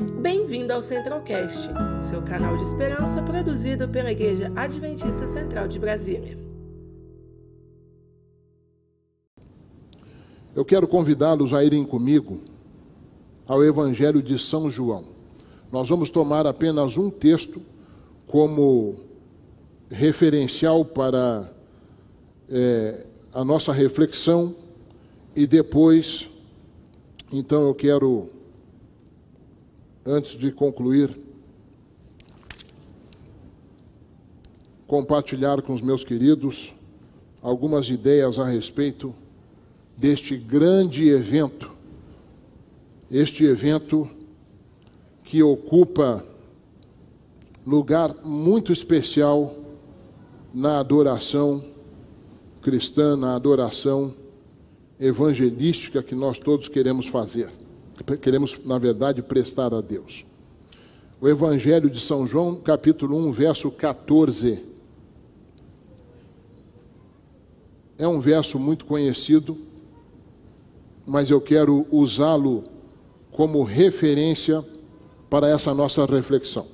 Bem-vindo ao Centralcast, seu canal de esperança produzido pela Igreja Adventista Central de Brasília. Eu quero convidá-los a irem comigo ao Evangelho de São João. Nós vamos tomar apenas um texto como referencial para é, a nossa reflexão e depois, então eu quero, antes de concluir, compartilhar com os meus queridos algumas ideias a respeito deste grande evento, este evento que ocupa lugar muito especial na adoração cristã, na adoração evangelística que nós todos queremos fazer. Queremos, na verdade, prestar a Deus. O Evangelho de São João, capítulo 1, verso 14. É um verso muito conhecido, mas eu quero usá-lo como referência para essa nossa reflexão.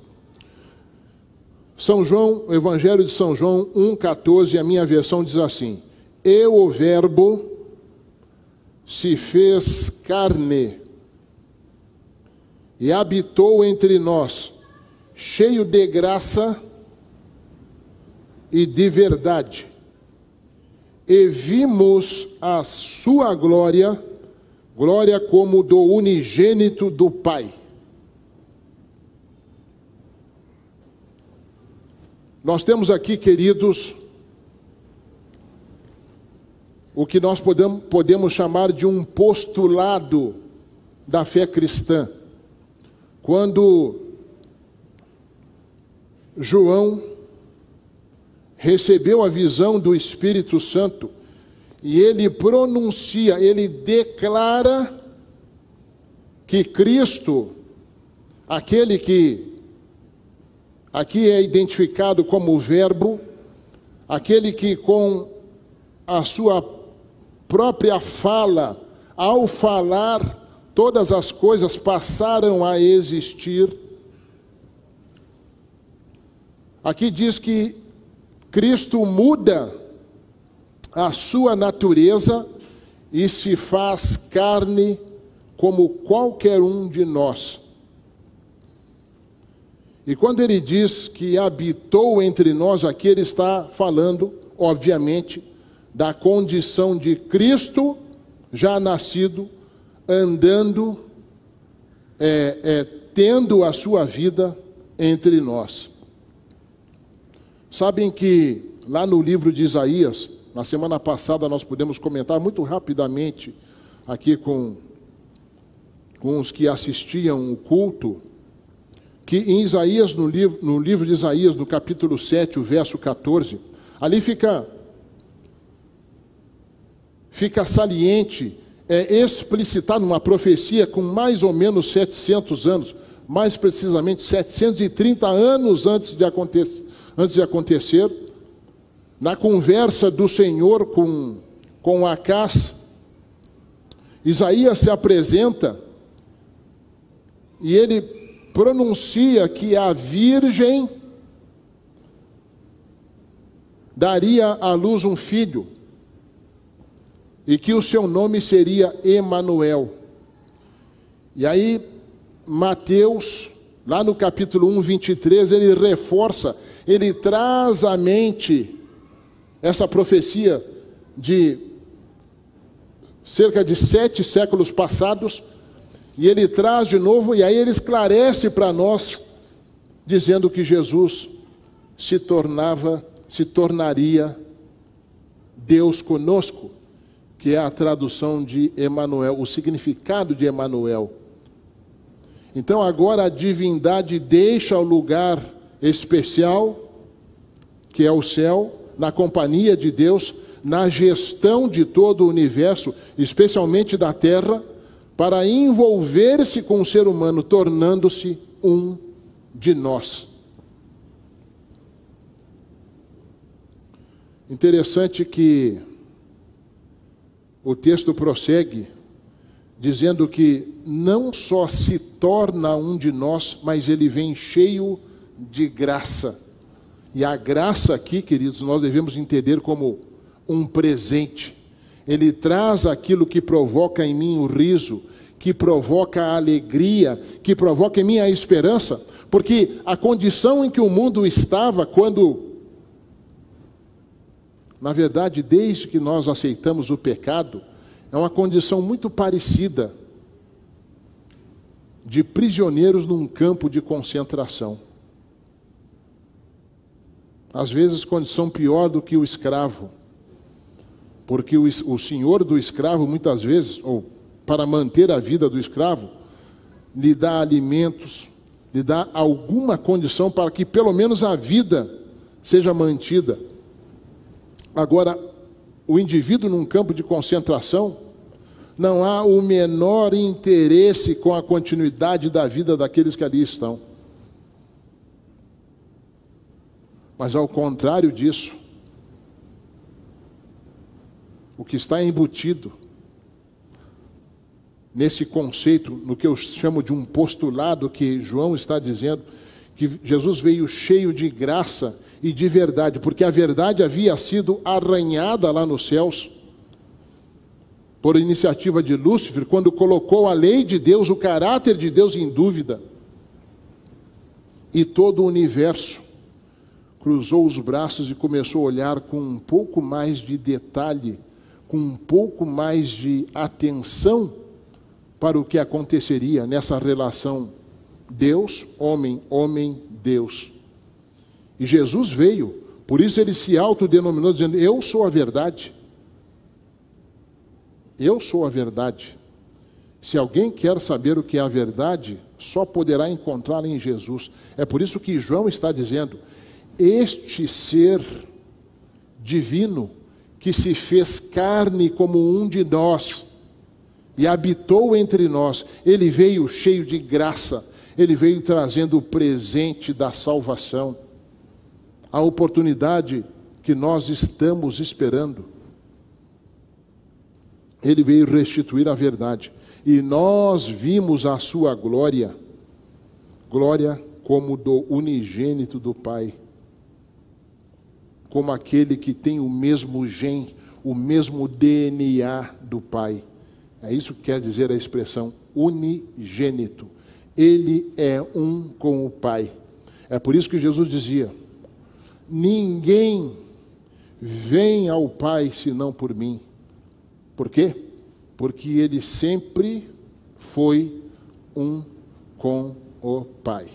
São João, o Evangelho de São João 1,14, a minha versão diz assim: Eu, o Verbo, se fez carne e habitou entre nós, cheio de graça e de verdade. E vimos a sua glória, glória como do unigênito do Pai Nós temos aqui, queridos, o que nós podemos, chamar de um postulado da fé cristã. Quando João recebeu a visão do Espírito Santo e ele pronuncia, ele declara que Cristo, aquele que Aqui é identificado como o Verbo, aquele que com a sua própria fala, ao falar, todas as coisas passaram a existir. Aqui diz que Cristo muda a sua natureza e se faz carne como qualquer um de nós. E quando ele diz que habitou entre nós, aqui ele está falando, obviamente, da condição de Cristo já nascido, andando, é, é, tendo a sua vida entre nós. Sabem que lá no livro de Isaías, na semana passada nós pudemos comentar muito rapidamente aqui com, com os que assistiam o culto, que em Isaías, no livro, no livro de Isaías, no capítulo 7, o verso 14, ali fica, fica saliente, é explicitado uma profecia com mais ou menos 700 anos, mais precisamente 730 anos antes de acontecer, antes de acontecer na conversa do Senhor com, com Acás, Isaías se apresenta e ele pronuncia que a virgem daria à luz um filho e que o seu nome seria Emanuel. E aí Mateus, lá no capítulo 1, 23, ele reforça, ele traz à mente essa profecia de cerca de sete séculos passados, e ele traz de novo, e aí ele esclarece para nós, dizendo que Jesus se tornava, se tornaria Deus conosco, que é a tradução de Emanuel, o significado de Emanuel. Então agora a divindade deixa o lugar especial, que é o céu, na companhia de Deus, na gestão de todo o universo, especialmente da terra para envolver-se com o ser humano, tornando-se um de nós. Interessante que o texto prossegue dizendo que não só se torna um de nós, mas ele vem cheio de graça. E a graça aqui, queridos, nós devemos entender como um presente. Ele traz aquilo que provoca em mim o riso, que provoca a alegria, que provoca em mim a esperança, porque a condição em que o mundo estava quando na verdade, desde que nós aceitamos o pecado, é uma condição muito parecida de prisioneiros num campo de concentração. Às vezes, condição pior do que o escravo, porque o, o senhor do escravo, muitas vezes, ou para manter a vida do escravo, lhe dá alimentos, lhe dá alguma condição para que pelo menos a vida seja mantida. Agora, o indivíduo num campo de concentração, não há o menor interesse com a continuidade da vida daqueles que ali estão. Mas ao contrário disso, o que está embutido nesse conceito, no que eu chamo de um postulado que João está dizendo, que Jesus veio cheio de graça e de verdade, porque a verdade havia sido arranhada lá nos céus por iniciativa de Lúcifer, quando colocou a lei de Deus, o caráter de Deus em dúvida. E todo o universo cruzou os braços e começou a olhar com um pouco mais de detalhe, com um pouco mais de atenção para o que aconteceria nessa relação Deus, homem, homem, Deus. E Jesus veio, por isso ele se autodenominou, dizendo: Eu sou a verdade. Eu sou a verdade. Se alguém quer saber o que é a verdade, só poderá encontrá-la em Jesus. É por isso que João está dizendo: Este ser divino que se fez carne como um de nós e habitou entre nós, ele veio cheio de graça, ele veio trazendo o presente da salvação a oportunidade que nós estamos esperando. Ele veio restituir a verdade. E nós vimos a sua glória, glória como do unigênito do Pai, como aquele que tem o mesmo gen, o mesmo DNA do Pai. É isso que quer dizer a expressão unigênito. Ele é um com o Pai. É por isso que Jesus dizia: Ninguém vem ao Pai senão por mim. Por quê? Porque ele sempre foi um com o Pai.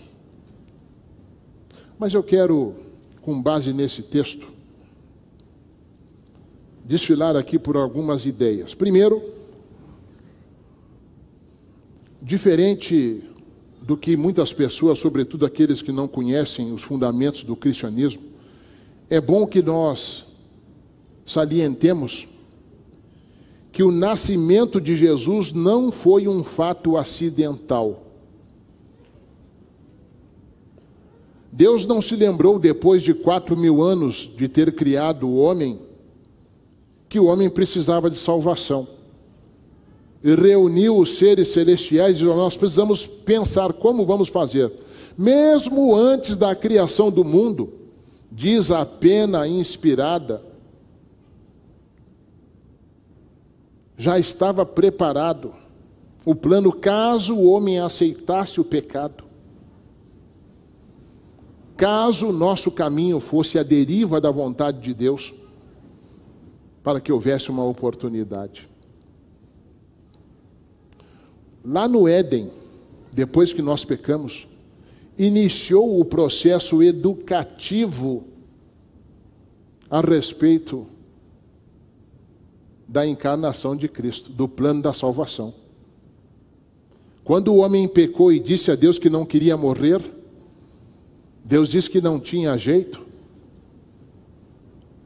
Mas eu quero, com base nesse texto, desfilar aqui por algumas ideias. Primeiro, diferente do que muitas pessoas, sobretudo aqueles que não conhecem os fundamentos do cristianismo, é bom que nós salientemos que o nascimento de Jesus não foi um fato acidental. Deus não se lembrou, depois de quatro mil anos de ter criado o homem, que o homem precisava de salvação. E reuniu os seres celestiais e disse: Nós precisamos pensar como vamos fazer. Mesmo antes da criação do mundo, diz a pena inspirada, já estava preparado o plano caso o homem aceitasse o pecado. Caso o nosso caminho fosse a deriva da vontade de Deus, para que houvesse uma oportunidade. Lá no Éden, depois que nós pecamos, iniciou o processo educativo a respeito da encarnação de Cristo, do plano da salvação. Quando o homem pecou e disse a Deus que não queria morrer, Deus disse que não tinha jeito,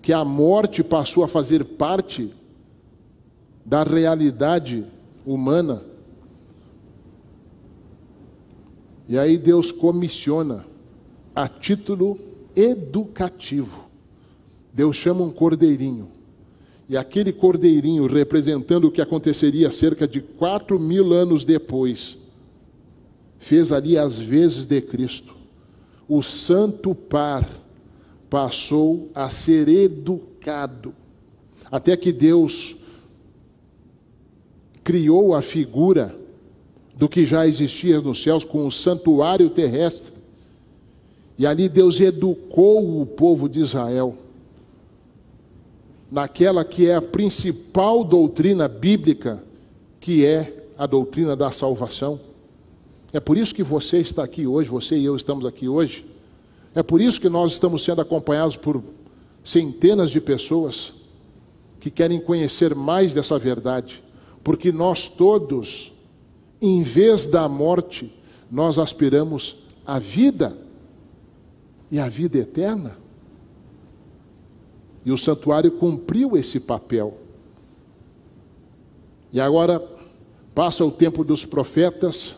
que a morte passou a fazer parte da realidade humana. E aí Deus comissiona a título educativo. Deus chama um cordeirinho E aquele cordeirinho, representando o que aconteceria cerca de quatro mil anos depois, fez ali as vezes de Cristo. O santo par passou a ser educado, até que Deus criou a figura do que já existia nos céus com o santuário terrestre. E ali Deus educou o povo de Israel naquela que é a principal doutrina bíblica, que é a doutrina da salvação. É por isso que você está aqui hoje, você e eu estamos aqui hoje. É por isso que nós estamos sendo acompanhados por centenas de pessoas que querem conhecer mais dessa verdade, porque nós todos, em vez da morte, nós aspiramos à vida e à vida eterna. E o santuário cumpriu esse papel. E agora passa o tempo dos profetas,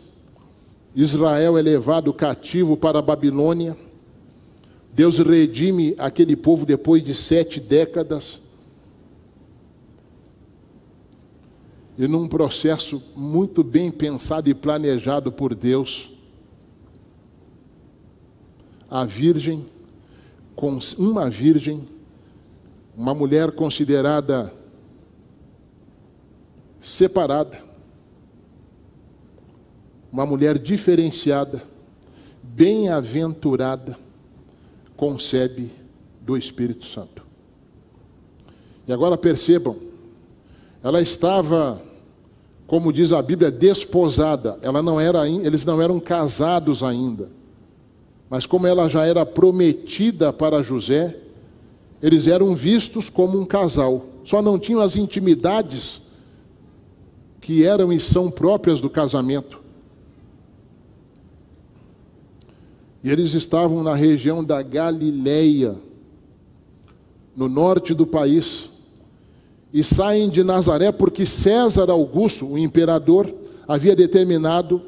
Israel é levado cativo para a Babilônia, Deus redime aquele povo depois de sete décadas, e num processo muito bem pensado e planejado por Deus, a virgem, uma virgem, uma mulher considerada separada, uma mulher diferenciada, bem-aventurada, concebe do Espírito Santo. E agora percebam, ela estava, como diz a Bíblia, desposada. Ela não era, eles não eram casados ainda. Mas como ela já era prometida para José, eles eram vistos como um casal, só não tinham as intimidades que eram e são próprias do casamento. E eles estavam na região da Galileia, no norte do país, e saem de Nazaré porque César Augusto, o imperador, havia determinado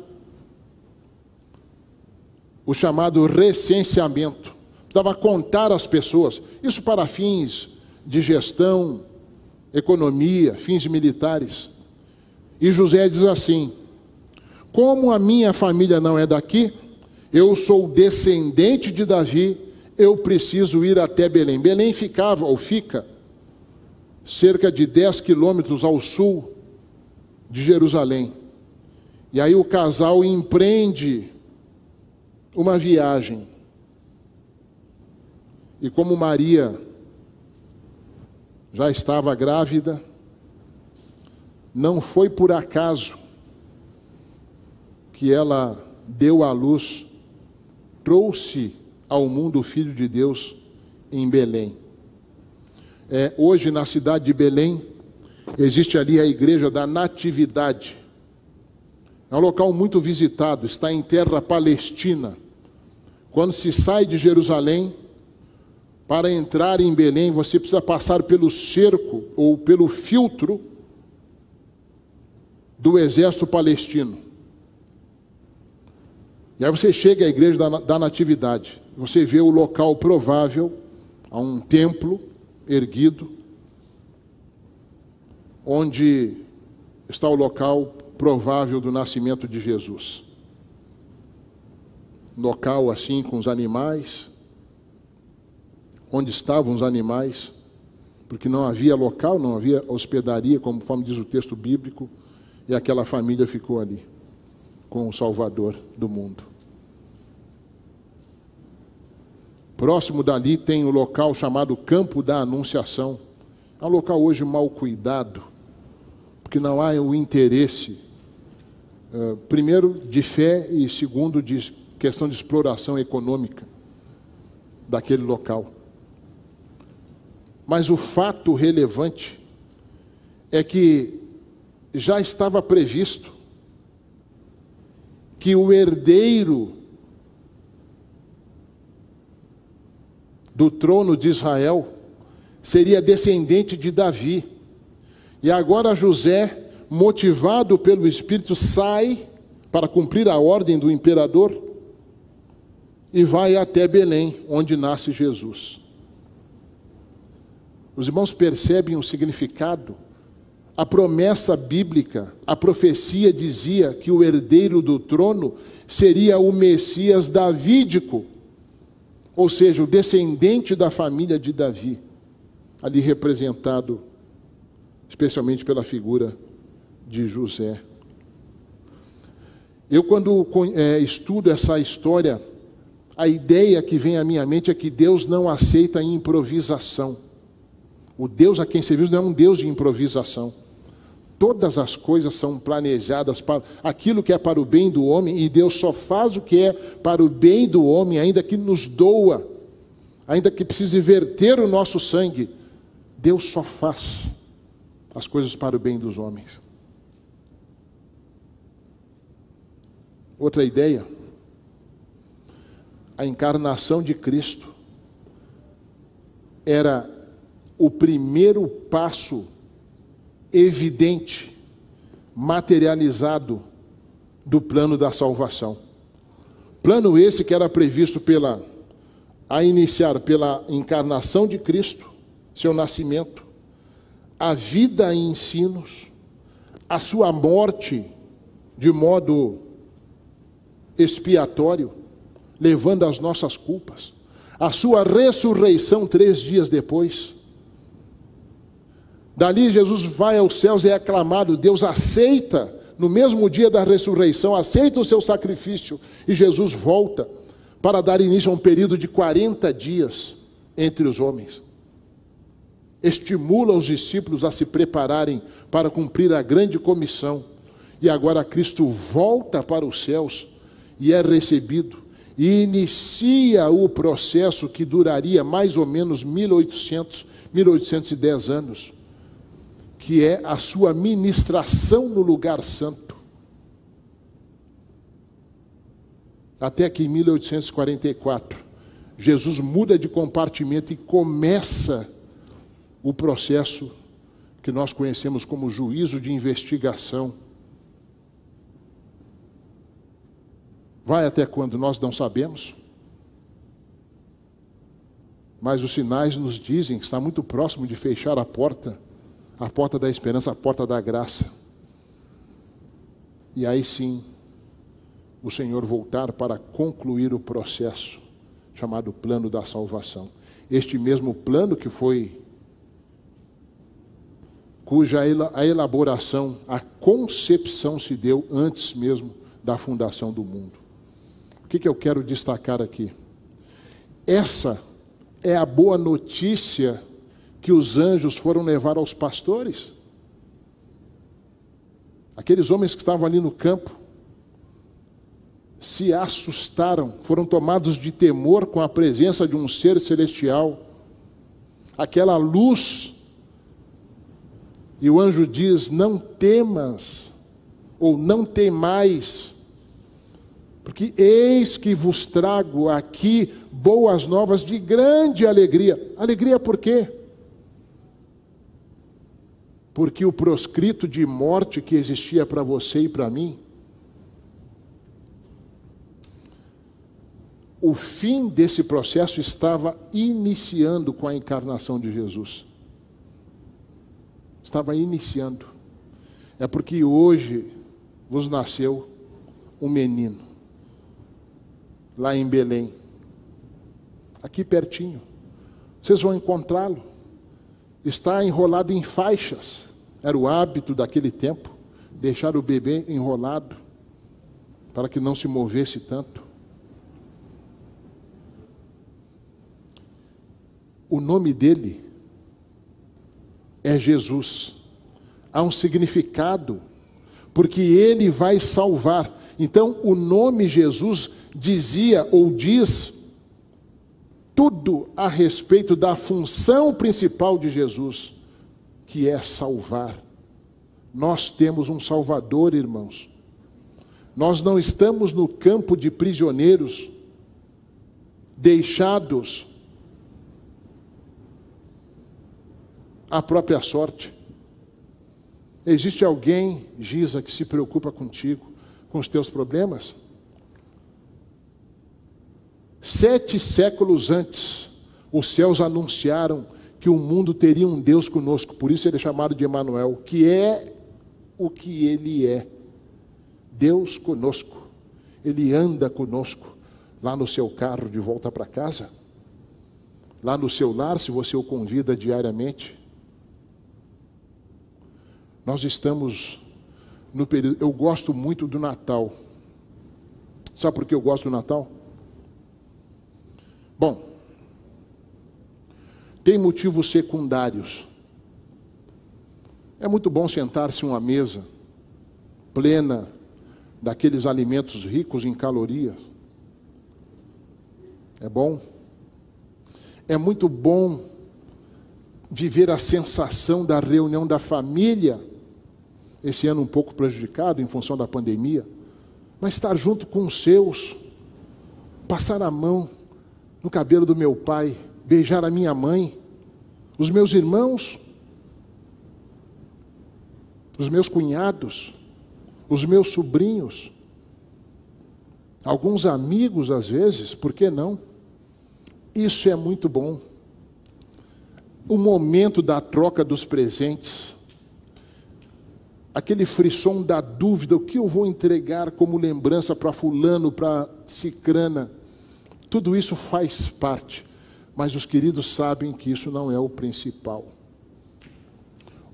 o chamado recenseamento precisava contar as pessoas, isso para fins de gestão, economia, fins militares. E José diz assim: Como a minha família não é daqui, eu sou descendente de Davi, eu preciso ir até Belém. Belém ficava, ou fica, cerca de 10 quilômetros ao sul de Jerusalém. E aí o casal empreende uma viagem. E como Maria já estava grávida, não foi por acaso que ela deu à luz, trouxe ao mundo o Filho de Deus em Belém. É, hoje, na cidade de Belém, existe ali a igreja da Natividade. É um local muito visitado, está em terra palestina. Quando se sai de Jerusalém, para entrar em Belém, você precisa passar pelo cerco ou pelo filtro do exército palestino. E aí você chega à igreja da, Natividade. Você vê o local provável, a um templo erguido, onde está o local provável do nascimento de Jesus. Local assim com os animais, onde estavam os animais, porque não havia local, não havia hospedaria, conforme diz o texto bíblico, e aquela família ficou ali, com o Salvador do mundo. Próximo dali tem o um local chamado Campo da Anunciação. É um local hoje mal cuidado, porque não há o interesse, uh, primeiro, de fé e segundo, de questão de exploração econômica daquele local. Mas o fato relevante é que já estava previsto que o herdeiro do trono de Israel seria descendente de Davi. E agora José, motivado pelo Espírito, sai para cumprir a ordem do imperador e vai até Belém, onde nasce Jesus. Os irmãos percebem o significado? A promessa bíblica, a profecia dizia que o herdeiro do trono seria o Messias davídico, ou seja, o descendente da família de Davi, ali representado especialmente pela figura de José. Eu, quando é, estudo essa história, a ideia que vem à minha mente é que Deus não aceita improvisação. O Deus a quem servimos não é um Deus de improvisação. Todas as coisas são planejadas para aquilo que é para o bem do homem, e Deus só faz o que é para o bem do homem, ainda que nos doa, ainda que precise verter o nosso sangue. Deus só faz as coisas para o bem dos homens. Outra ideia, a encarnação de Cristo era o primeiro passo evidente, materializado do plano da salvação. Plano esse que era previsto pela a iniciar pela encarnação de Cristo, seu nascimento, a vida e ensinos, a sua morte de modo expiatório, levando as nossas culpas, a sua ressurreição três dias depois. Dali Jesus vai aos céus e é aclamado, Deus aceita, no mesmo dia da ressurreição, aceita o seu sacrifício, e Jesus volta para dar início a um período de 40 dias entre os homens. Estimula os discípulos a se prepararem para cumprir a grande comissão. E agora Cristo volta para os céus e é recebido, e inicia o processo que duraria mais ou menos 1800, 1810 anos, que é a sua ministração no lugar santo. Até que em 1844, Jesus muda de compartimento e começa o processo que nós conhecemos como juízo de investigação Vai até quando nós não sabemos. Mas os sinais nos dizem que está muito próximo de fechar a porta, a porta da esperança, a porta da graça. E aí sim, o Senhor voltar para concluir o processo chamado plano da salvação. Este mesmo plano que foi cuja a elaboração, a concepção se deu antes mesmo da fundação do mundo que, que eu quero destacar aqui? Essa é a boa notícia que os anjos foram levar aos pastores. Aqueles homens que estavam ali no campo se assustaram, foram tomados de temor com a presença de um ser celestial. Aquela luz, e o anjo diz: Não temas, ou não temais, porque eis que vos trago aqui boas novas de grande alegria. Alegria por quê? Porque o proscrito de morte que existia para você e para mim, o fim desse processo estava iniciando com a encarnação de Jesus. Estava iniciando. É porque hoje vos nasceu um menino lá em Belém. Aqui pertinho. Vocês vão encontrá-lo. Está enrolado em faixas. Era o hábito daquele tempo, deixar o bebê enrolado para que não se movesse tanto. O nome dele é Jesus. Há um significado, porque ele vai salvar. Então, o nome Jesus dizia ou diz tudo a respeito da função principal de Jesus, que é salvar. Nós temos um Salvador, irmãos. Nós não estamos no campo de prisioneiros, deixados à própria sorte. Existe alguém, Giza, que se preocupa contigo, com os teus problemas? Sete séculos antes, os céus anunciaram que o mundo teria um Deus conosco, por isso ele é chamado de Emanuel, que é o que ele é. Deus conosco. Ele anda conosco lá no seu carro de volta para casa, lá no seu lar, se você o convida diariamente. Nós estamos no período. Eu gosto muito do Natal. Sabe por que eu gosto do Natal? Bom, tem motivos secundários. É muito bom sentar-se em uma mesa plena daqueles alimentos ricos em calorias. É bom. É muito bom viver a sensação da reunião da família. Esse ano um pouco prejudicado em função da pandemia, mas estar junto com os seus, passar a mão no cabelo do meu pai, beijar a minha mãe, os meus irmãos, os meus cunhados, os meus sobrinhos, alguns amigos às vezes, por que não? Isso é muito bom. O momento da troca dos presentes, aquele frisson da dúvida, o que eu vou entregar como lembrança para fulano, para cicrana, tudo isso faz parte, mas os queridos sabem que isso não é o principal.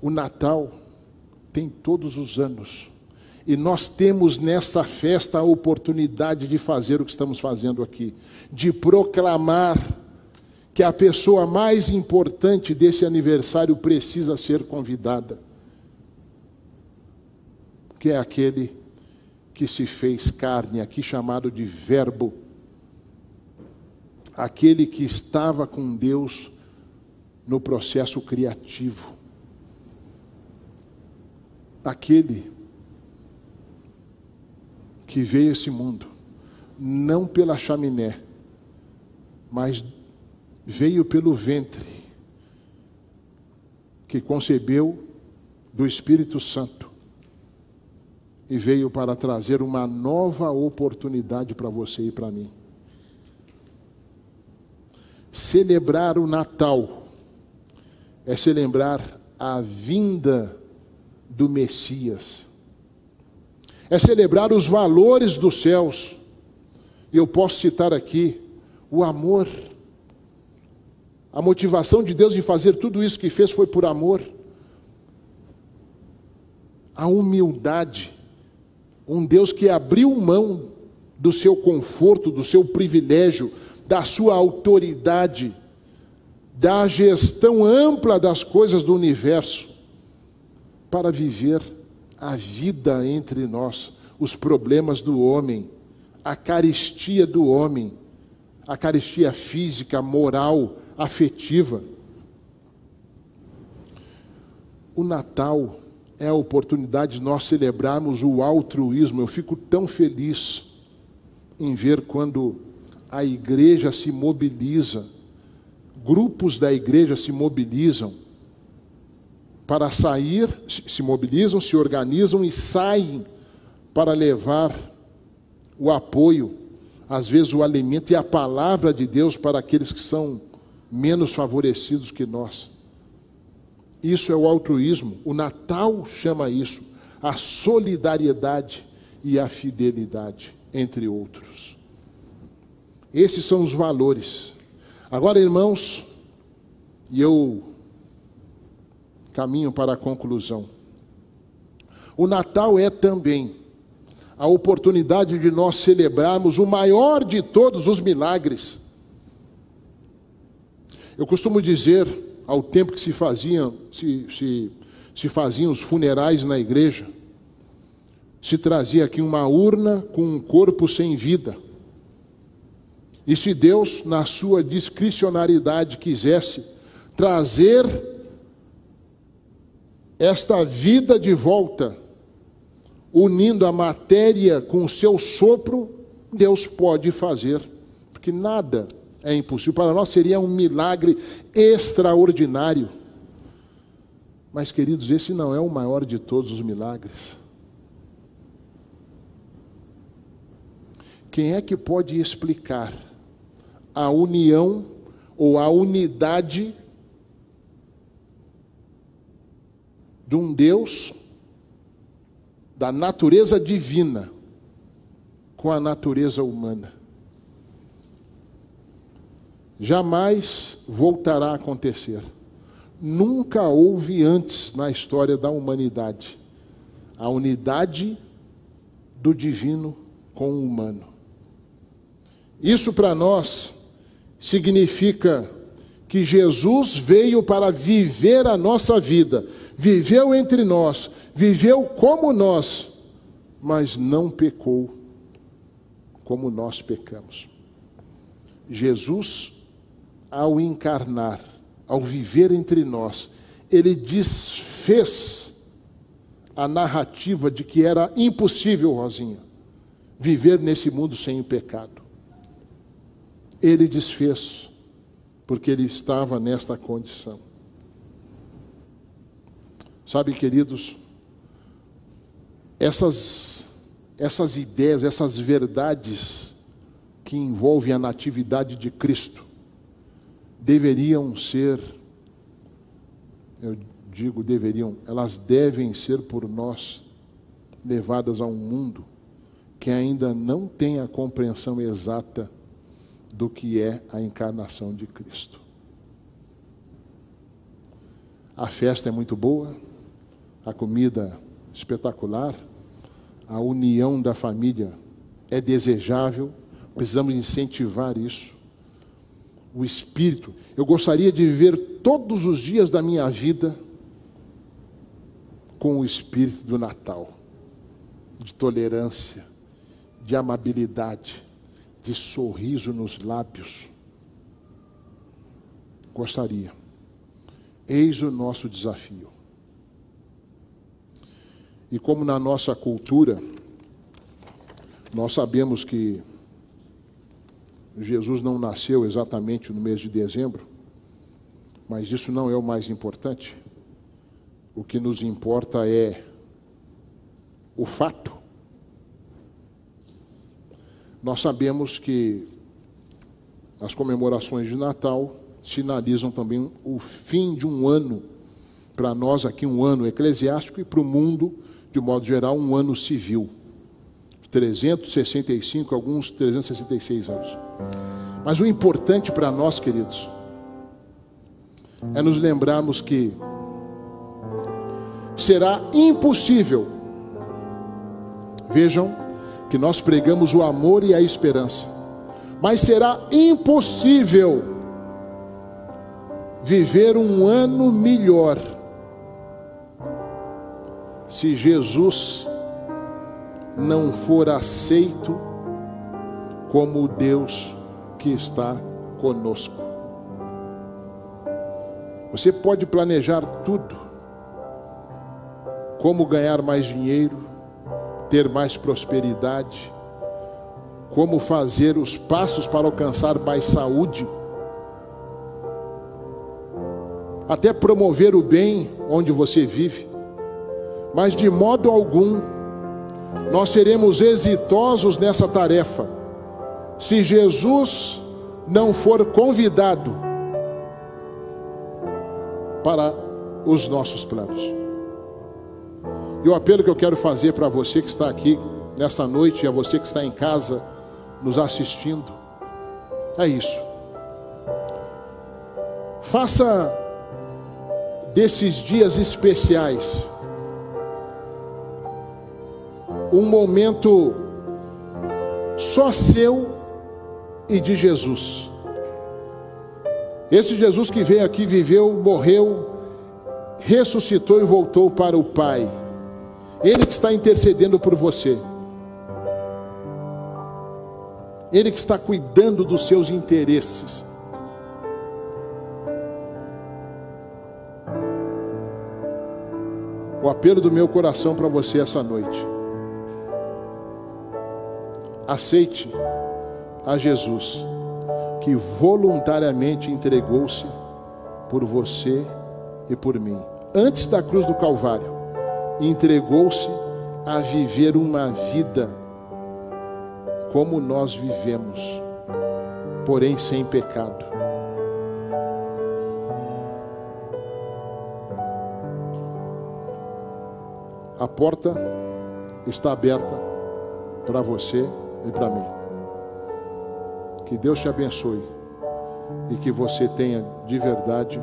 O Natal tem todos os anos. E nós temos nessa festa a oportunidade de fazer o que estamos fazendo aqui, de proclamar que a pessoa mais importante desse aniversário precisa ser convidada, que é aquele que se fez carne, aqui chamado de Verbo, aquele que estava com Deus no processo criativo aquele que veio esse mundo, não pela chaminé, mas veio pelo ventre, que concebeu do Espírito Santo e veio para trazer uma nova oportunidade para você e para mim. Celebrar o Natal é celebrar a vinda do Messias. É celebrar os valores dos céus. Eu posso citar aqui o amor. A motivação de Deus de fazer tudo isso que fez foi por amor. A humildade. Um Deus que abriu mão do seu conforto, do seu privilégio, da sua autoridade, da gestão ampla das coisas do universo para viver a vida entre nós, os problemas do homem, a caristia do homem, a caristia física, moral, afetiva. O Natal é a oportunidade de nós celebrarmos o altruísmo. Eu fico tão feliz em ver quando a igreja se mobiliza, grupos da igreja se mobilizam para sair, se mobilizam, se organizam e saem para levar o apoio, às vezes o alimento e a palavra de Deus para aqueles que são menos favorecidos que nós. Isso é o altruísmo. O Natal chama isso a solidariedade e a fidelidade, entre outros. Esses são os valores. Agora, irmãos, e eu caminho para a conclusão. O Natal é também a oportunidade de nós celebrarmos o maior de todos os milagres. Eu costumo dizer, ao tempo que se faziam, se, se, se faziam os funerais na igreja, se trazia aqui uma urna com um corpo sem vida. E se Deus, na sua discricionariedade, quisesse trazer esta vida de volta, unindo a matéria com o seu sopro, Deus pode fazer, porque nada é impossível. Para nós seria um milagre extraordinário. Mas, queridos, esse não é o maior de todos os milagres. Quem é que pode explicar a união ou a unidade de um Deus da natureza divina com a natureza humana. Jamais voltará a acontecer. Nunca houve antes na história da humanidade a unidade do divino com o humano. Isso para nós significa que Jesus veio para viver a nossa vida, viveu entre nós, viveu como nós, mas não pecou como nós pecamos. Jesus, ao encarnar, ao viver entre nós, ele desfez a narrativa de que era impossível, Rosinha, viver nesse mundo sem o pecado. Ele desfez, porque ele estava nesta condição. Sabe, queridos, essas, essas ideias, essas verdades que envolvem a natividade de Cristo deveriam ser, eu digo deveriam, elas devem ser por nós levadas a um mundo que ainda não tem a compreensão exata do que é a encarnação de Cristo. A festa é muito boa, a comida espetacular, a união da família é desejável, precisamos incentivar isso. O espírito, eu gostaria de viver todos os dias da minha vida com o espírito do Natal, de tolerância, de amabilidade, de sorriso nos lábios. Gostaria. Eis o nosso desafio. E como na nossa cultura, nós sabemos que Jesus não nasceu exatamente no mês de dezembro, mas isso não é o mais importante. O que nos importa é o fato. Nós sabemos que as comemorações de Natal sinalizam também o fim de um ano, para nós aqui um ano eclesiástico e para o mundo, de modo geral, um ano civil. 365, alguns 366 anos. Mas o importante para nós, queridos, é nos lembrarmos que será impossível. Vejam que nós pregamos o amor e a esperança, mas será impossível viver um ano melhor se Jesus não for aceito como o Deus que está conosco. Você pode planejar tudo, como ganhar mais dinheiro, ter mais prosperidade, como fazer os passos para alcançar mais saúde, até promover o bem onde você vive, mas de modo algum nós seremos exitosos nessa tarefa se Jesus não for convidado para os nossos planos. E o apelo que eu quero fazer para você que está aqui nessa noite e a você que está em casa nos assistindo é isso. Faça desses dias especiais um momento só seu e de Jesus. Esse Jesus que veio aqui, viveu, morreu, ressuscitou e voltou para o Pai. Ele que está intercedendo por você. Ele que está cuidando dos seus interesses. O apelo do meu coração para você essa noite. Aceite a Jesus, que voluntariamente entregou-se por você e por mim, antes da cruz do Calvário entregou-se a viver uma vida como nós vivemos, porém sem pecado. a porta está aberta para você e para mim. Que Deus te abençoe e que você tenha de verdade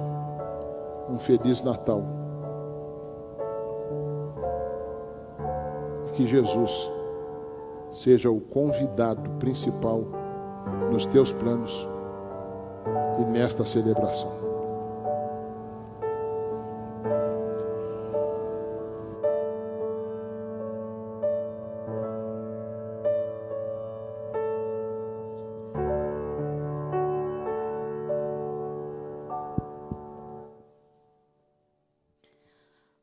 um feliz Natal. Que Jesus seja o convidado principal nos teus planos e nesta celebração.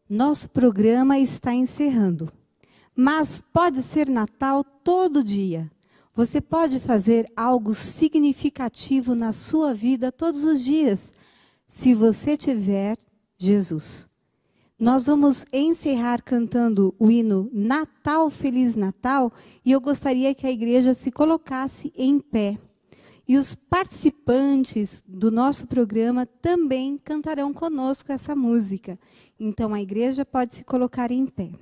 Nosso programa está encerrando. Mas pode ser Natal todo dia. Você pode fazer algo significativo na sua vida todos os dias, se você tiver Jesus. Nós vamos encerrar cantando o hino Natal, Feliz Natal, e eu gostaria que a igreja se colocasse em pé. E os participantes do nosso programa também cantarão conosco essa música. Então a igreja pode se colocar em pé.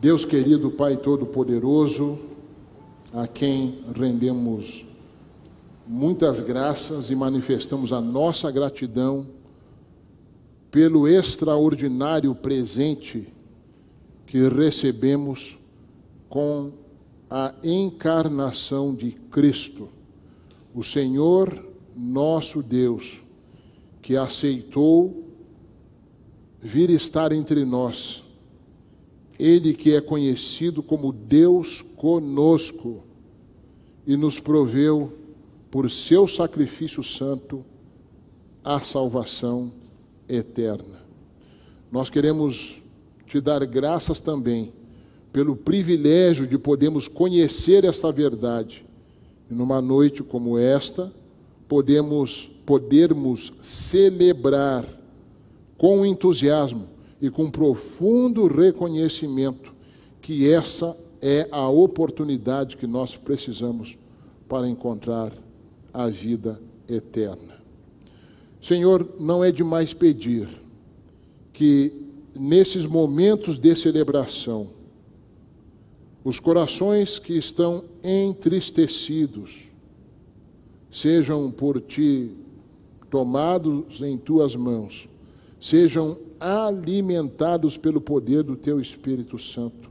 Deus querido, Pai Todo-Poderoso, a quem rendemos muitas graças e manifestamos a nossa gratidão pelo extraordinário presente que recebemos com a encarnação de Cristo, o Senhor nosso Deus, que aceitou vir estar entre nós, Ele que é conhecido como Deus conosco e nos proveu por seu sacrifício santo a salvação eterna. Nós queremos te dar graças também pelo privilégio de podermos conhecer esta verdade. E numa noite como esta, podemos podermos celebrar com entusiasmo e com profundo reconhecimento que essa é a oportunidade que nós precisamos para encontrar a vida eterna. Senhor, não é demais pedir que nesses momentos de celebração, os corações que estão entristecidos sejam por ti tomados em tuas mãos, sejam alimentados pelo poder do teu Espírito Santo,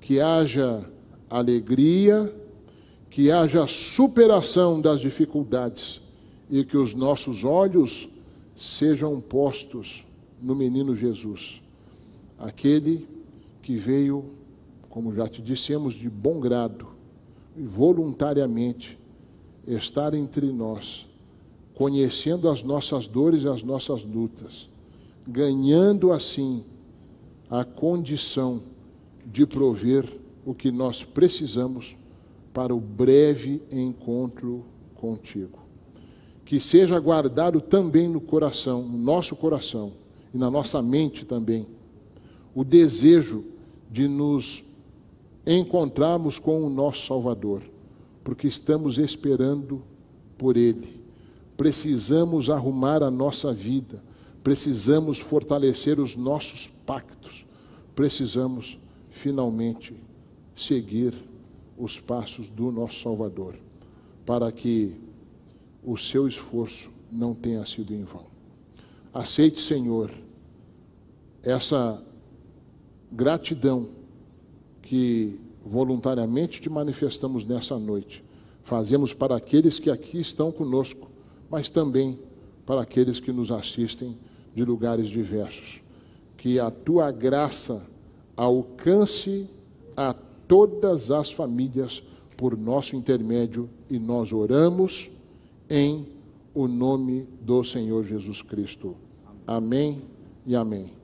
que haja alegria, que haja superação das dificuldades e que os nossos olhos sejam postos no menino Jesus, aquele que veio, como já te dissemos, de bom grado e voluntariamente estar entre nós, conhecendo as nossas dores e as nossas lutas, ganhando assim a condição de prover o que nós precisamos para o breve encontro contigo. Que seja guardado também no coração, no nosso coração e na nossa mente também, o desejo de nos encontrarmos com o nosso Salvador, porque estamos esperando por Ele. Precisamos arrumar a nossa vida, precisamos fortalecer os nossos pactos, precisamos finalmente seguir os passos do nosso Salvador, para que o seu esforço não tenha sido em vão. Aceite, Senhor, essa gratidão que voluntariamente te manifestamos nessa noite. Fazemos para aqueles que aqui estão conosco, mas também para aqueles que nos assistem de lugares diversos. Que a tua graça alcance a todas as famílias por nosso intermédio e nós oramos em o nome do Senhor Jesus Cristo. Amém e amém.